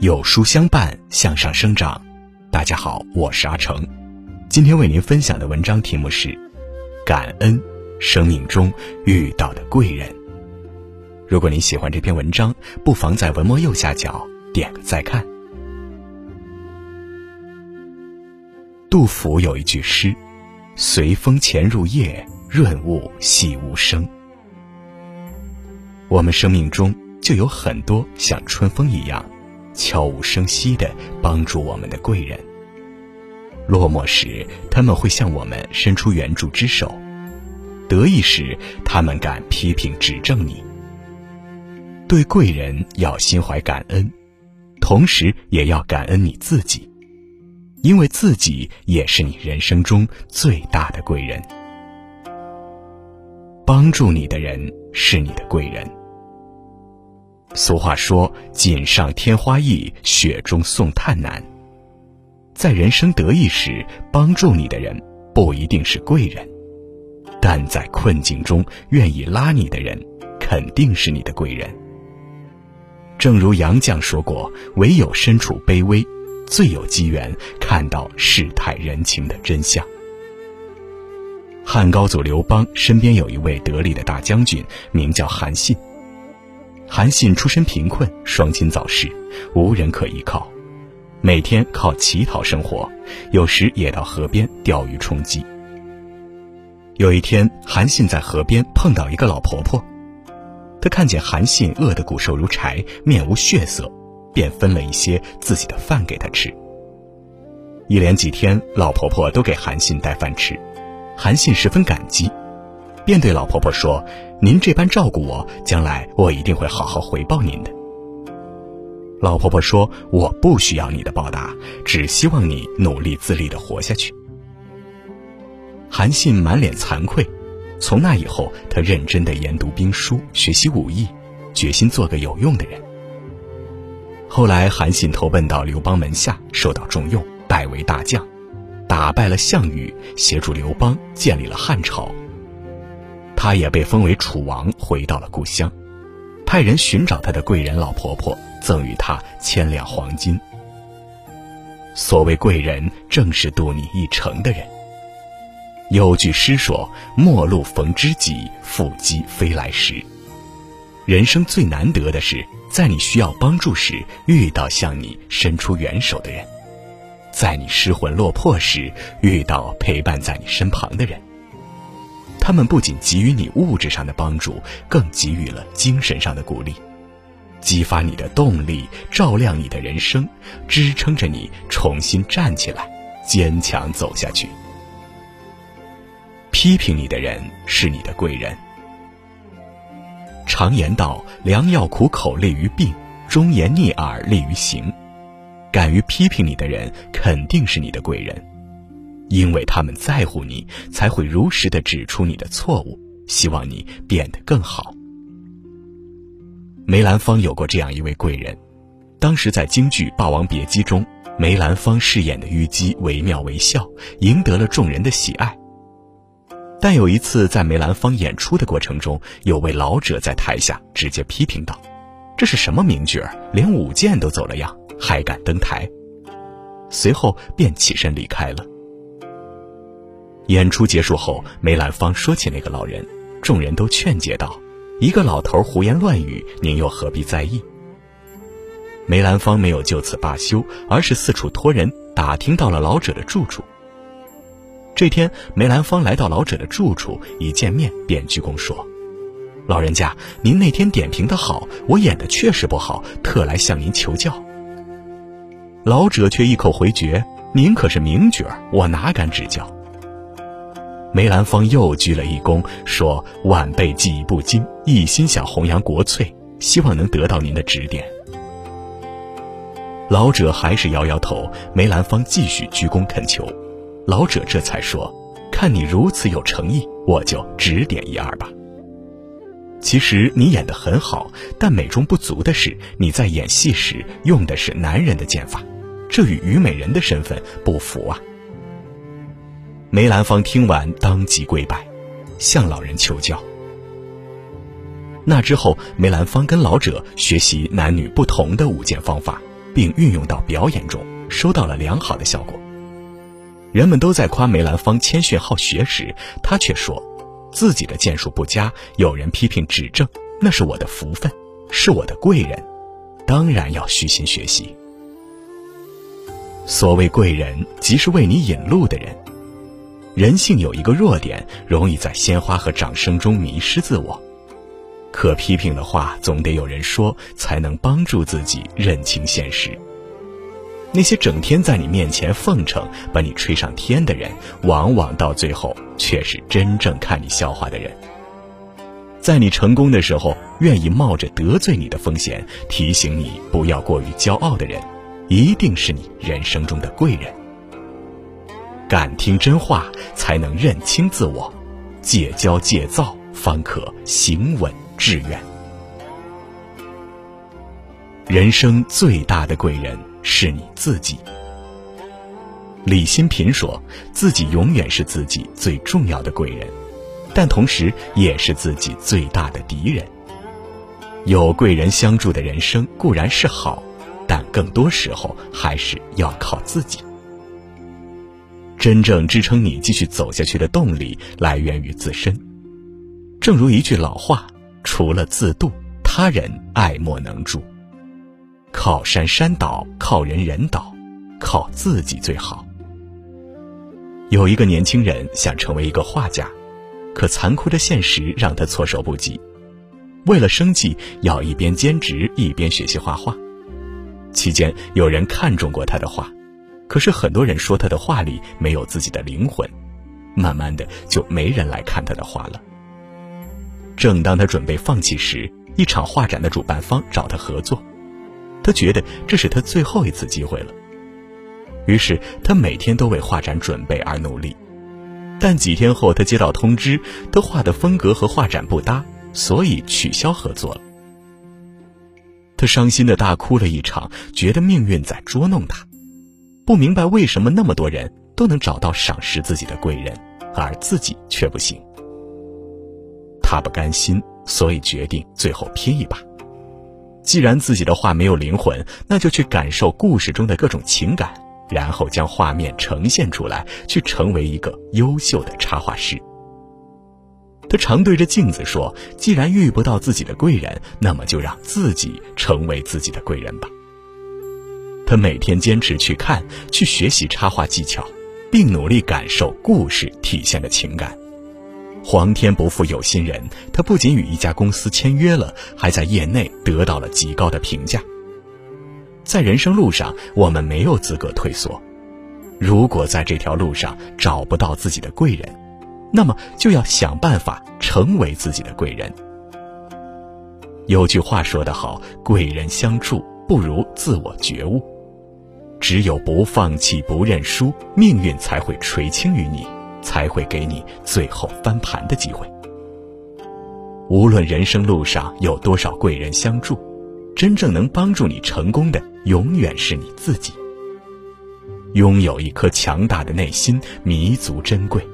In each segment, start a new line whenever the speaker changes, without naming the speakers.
有书相伴，向上生长。大家好，我是阿成。今天为您分享的文章题目是：感恩生命中遇到的贵人。如果您喜欢这篇文章，不妨在文末右下角点个再看。杜甫有一句诗：“随风潜入夜，润物细无声。”我们生命中就有很多像春风一样。悄无声息地帮助我们的贵人。落寞时，他们会向我们伸出援助之手；得意时，他们敢批评指正你。对贵人要心怀感恩，同时也要感恩你自己，因为自己也是你人生中最大的贵人。帮助你的人是你的贵人。俗话说：“锦上添花易，雪中送炭难。”在人生得意时，帮助你的人不一定是贵人，但在困境中愿意拉你的人，肯定是你的贵人。正如杨绛说过：“唯有身处卑微，最有机缘看到世态人情的真相。”汉高祖刘邦身边有一位得力的大将军，名叫韩信。韩信出身贫困，双亲早逝，无人可依靠，每天靠乞讨生活，有时也到河边钓鱼充饥。有一天，韩信在河边碰到一个老婆婆，她看见韩信饿得骨瘦如柴，面无血色，便分了一些自己的饭给他吃。一连几天，老婆婆都给韩信带饭吃，韩信十分感激。便对老婆婆说：“您这般照顾我，将来我一定会好好回报您的。”老婆婆说：“我不需要你的报答，只希望你努力自立的活下去。”韩信满脸惭愧。从那以后，他认真的研读兵书，学习武艺，决心做个有用的人。后来，韩信投奔到刘邦门下，受到重用，拜为大将，打败了项羽，协助刘邦建立了汉朝。他也被封为楚王，回到了故乡，派人寻找他的贵人老婆婆，赠予他千两黄金。所谓贵人，正是渡你一程的人。有句诗说：“陌路逢知己，腹肌飞来时。”人生最难得的是，在你需要帮助时，遇到向你伸出援手的人；在你失魂落魄时，遇到陪伴在你身旁的人。他们不仅给予你物质上的帮助，更给予了精神上的鼓励，激发你的动力，照亮你的人生，支撑着你重新站起来，坚强走下去。批评你的人是你的贵人。常言道：“良药苦口利于病，忠言逆耳利于行。”敢于批评你的人，肯定是你的贵人。因为他们在乎你，才会如实的指出你的错误，希望你变得更好。梅兰芳有过这样一位贵人，当时在京剧《霸王别姬》中，梅兰芳饰演的虞姬惟妙惟肖，赢得了众人的喜爱。但有一次在梅兰芳演出的过程中，有位老者在台下直接批评道：“这是什么名角儿，连舞剑都走了样，还敢登台？”随后便起身离开了。演出结束后，梅兰芳说起那个老人，众人都劝解道：“一个老头胡言乱语，您又何必在意？”梅兰芳没有就此罢休，而是四处托人打听到了老者的住处。这天，梅兰芳来到老者的住处，一见面便鞠躬说：“老人家，您那天点评的好，我演的确实不好，特来向您求教。”老者却一口回绝：“您可是名角，我哪敢指教？”梅兰芳又鞠了一躬，说：“晚辈技艺不精，一心想弘扬国粹，希望能得到您的指点。”老者还是摇摇头。梅兰芳继续鞠躬恳求，老者这才说：“看你如此有诚意，我就指点一二吧。其实你演得很好，但美中不足的是，你在演戏时用的是男人的剑法，这与虞美人的身份不符啊。”梅兰芳听完，当即跪拜，向老人求教。那之后，梅兰芳跟老者学习男女不同的舞剑方法，并运用到表演中，收到了良好的效果。人们都在夸梅兰芳谦逊好学时，他却说，自己的剑术不佳，有人批评指正，那是我的福分，是我的贵人，当然要虚心学习。所谓贵人，即是为你引路的人。人性有一个弱点，容易在鲜花和掌声中迷失自我。可批评的话总得有人说，才能帮助自己认清现实。那些整天在你面前奉承、把你吹上天的人，往往到最后却是真正看你笑话的人。在你成功的时候，愿意冒着得罪你的风险提醒你不要过于骄傲的人，一定是你人生中的贵人。敢听真话，才能认清自我；戒骄戒躁，方可行稳致远。人生最大的贵人是你自己。李新平说自己永远是自己最重要的贵人，但同时也是自己最大的敌人。有贵人相助的人生固然是好，但更多时候还是要靠自己。真正支撑你继续走下去的动力来源于自身。正如一句老话：“除了自渡，他人爱莫能助。”靠山山倒，靠人人倒，靠自己最好。有一个年轻人想成为一个画家，可残酷的现实让他措手不及。为了生计，要一边兼职一边学习画画。期间，有人看中过他的画。可是很多人说他的画里没有自己的灵魂，慢慢的就没人来看他的画了。正当他准备放弃时，一场画展的主办方找他合作，他觉得这是他最后一次机会了。于是他每天都为画展准备而努力，但几天后他接到通知，他画的风格和画展不搭，所以取消合作了。他伤心的大哭了一场，觉得命运在捉弄他。不明白为什么那么多人都能找到赏识自己的贵人，而自己却不行。他不甘心，所以决定最后拼一把。既然自己的画没有灵魂，那就去感受故事中的各种情感，然后将画面呈现出来，去成为一个优秀的插画师。他常对着镜子说：“既然遇不到自己的贵人，那么就让自己成为自己的贵人吧。”他每天坚持去看、去学习插画技巧，并努力感受故事体现的情感。皇天不负有心人，他不仅与一家公司签约了，还在业内得到了极高的评价。在人生路上，我们没有资格退缩。如果在这条路上找不到自己的贵人，那么就要想办法成为自己的贵人。有句话说得好：“贵人相助，不如自我觉悟。”只有不放弃、不认输，命运才会垂青于你，才会给你最后翻盘的机会。无论人生路上有多少贵人相助，真正能帮助你成功的，永远是你自己。拥有一颗强大的内心，弥足珍贵。《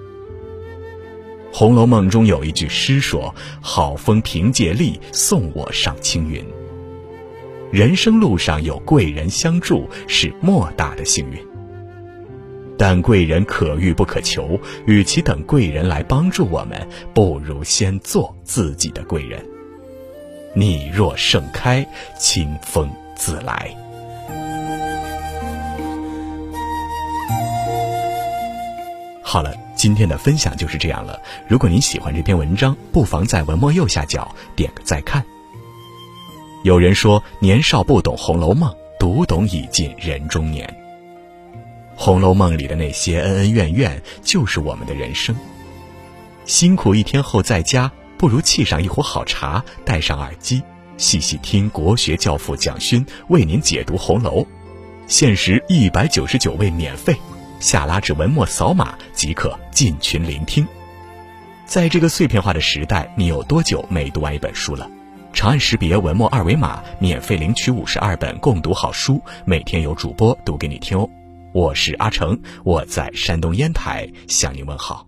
红楼梦》中有一句诗说：“好风凭借力，送我上青云。”人生路上有贵人相助是莫大的幸运，但贵人可遇不可求，与其等贵人来帮助我们，不如先做自己的贵人。你若盛开，清风自来。好了，今天的分享就是这样了。如果您喜欢这篇文章，不妨在文末右下角点个再看。有人说：“年少不懂《红楼梦》，读懂已近人中年。”《红楼梦》里的那些恩恩怨怨，就是我们的人生。辛苦一天后在家，不如沏上一壶好茶，戴上耳机，细细听国学教父蒋勋为您解读红楼。限时一百九十九位免费，下拉至文末扫码即可进群聆听。在这个碎片化的时代，你有多久没读完一本书了？长按识别文末二维码，免费领取五十二本共读好书，每天有主播读给你听哦。我是阿成，我在山东烟台向您问好。